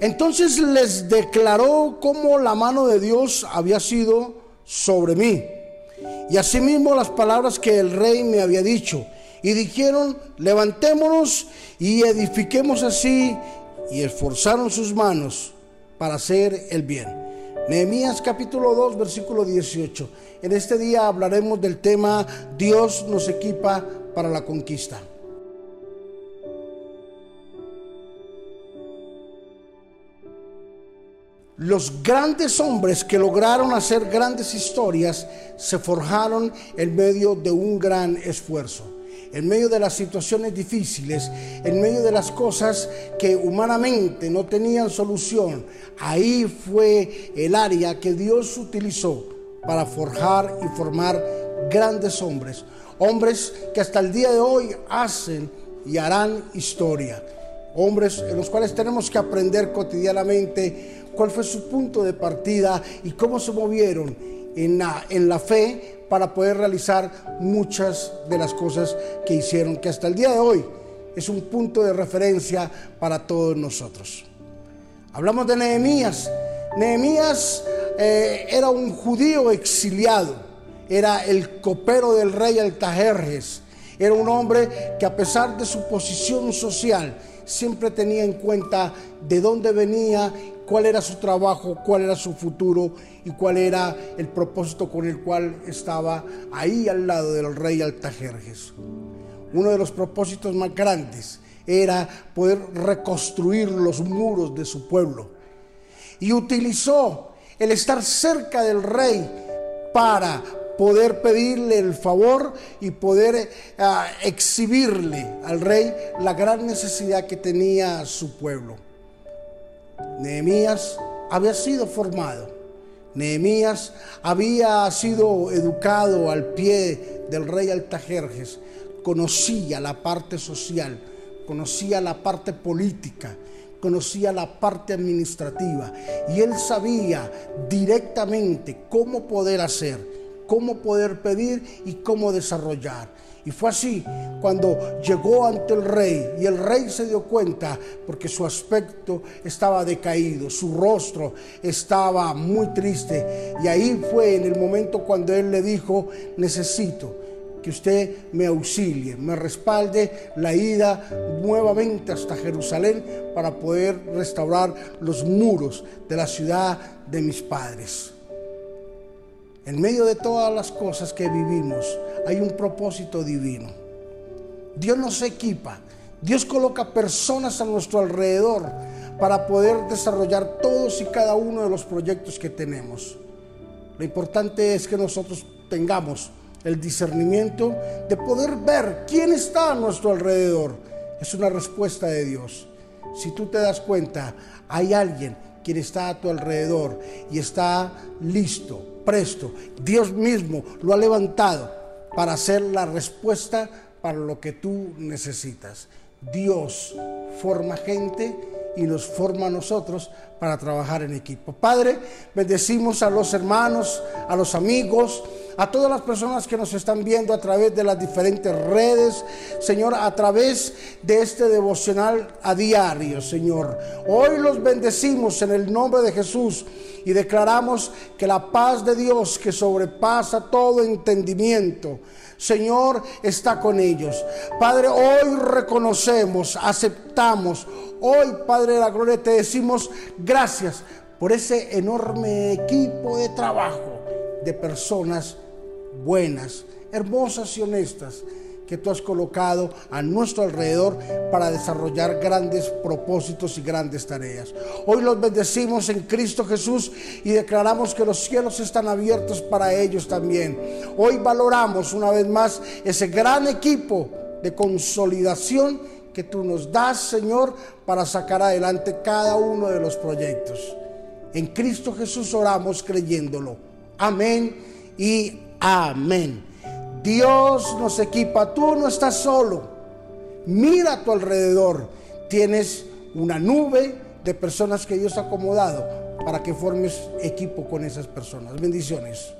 Entonces les declaró cómo la mano de Dios había sido sobre mí. Y asimismo las palabras que el rey me había dicho. Y dijeron, levantémonos y edifiquemos así. Y esforzaron sus manos para hacer el bien. Nehemías capítulo 2, versículo 18. En este día hablaremos del tema Dios nos equipa para la conquista. Los grandes hombres que lograron hacer grandes historias se forjaron en medio de un gran esfuerzo, en medio de las situaciones difíciles, en medio de las cosas que humanamente no tenían solución. Ahí fue el área que Dios utilizó para forjar y formar grandes hombres, hombres que hasta el día de hoy hacen y harán historia, hombres en los cuales tenemos que aprender cotidianamente cuál fue su punto de partida y cómo se movieron en la, en la fe para poder realizar muchas de las cosas que hicieron, que hasta el día de hoy es un punto de referencia para todos nosotros. Hablamos de Nehemías. Nehemías eh, era un judío exiliado, era el copero del rey Altajerjes, era un hombre que a pesar de su posición social, siempre tenía en cuenta de dónde venía cuál era su trabajo, cuál era su futuro y cuál era el propósito con el cual estaba ahí al lado del rey Altajerjes. Uno de los propósitos más grandes era poder reconstruir los muros de su pueblo. Y utilizó el estar cerca del rey para poder pedirle el favor y poder eh, exhibirle al rey la gran necesidad que tenía su pueblo. Nehemías había sido formado. Nehemías había sido educado al pie del rey Altajerjes. Conocía la parte social, conocía la parte política, conocía la parte administrativa y él sabía directamente cómo poder hacer, cómo poder pedir y cómo desarrollar. Y fue así cuando llegó ante el rey y el rey se dio cuenta porque su aspecto estaba decaído, su rostro estaba muy triste. Y ahí fue en el momento cuando él le dijo, necesito que usted me auxilie, me respalde la ida nuevamente hasta Jerusalén para poder restaurar los muros de la ciudad de mis padres. En medio de todas las cosas que vivimos hay un propósito divino. Dios nos equipa, Dios coloca personas a nuestro alrededor para poder desarrollar todos y cada uno de los proyectos que tenemos. Lo importante es que nosotros tengamos el discernimiento de poder ver quién está a nuestro alrededor. Es una respuesta de Dios. Si tú te das cuenta, hay alguien quien está a tu alrededor y está listo presto. Dios mismo lo ha levantado para hacer la respuesta para lo que tú necesitas. Dios forma gente y nos forma a nosotros para trabajar en equipo. Padre, bendecimos a los hermanos, a los amigos, a todas las personas que nos están viendo a través de las diferentes redes, Señor, a través de este devocional a diario, Señor. Hoy los bendecimos en el nombre de Jesús y declaramos que la paz de Dios que sobrepasa todo entendimiento, Señor, está con ellos. Padre, hoy reconocemos, aceptamos, hoy, Padre de la Gloria, te decimos gracias por ese enorme equipo de trabajo de personas buenas, hermosas y honestas que tú has colocado a nuestro alrededor para desarrollar grandes propósitos y grandes tareas. Hoy los bendecimos en Cristo Jesús y declaramos que los cielos están abiertos para ellos también. Hoy valoramos una vez más ese gran equipo de consolidación que tú nos das, Señor, para sacar adelante cada uno de los proyectos. En Cristo Jesús oramos creyéndolo. Amén y Amén. Dios nos equipa, tú no estás solo. Mira a tu alrededor. Tienes una nube de personas que Dios ha acomodado para que formes equipo con esas personas. Bendiciones.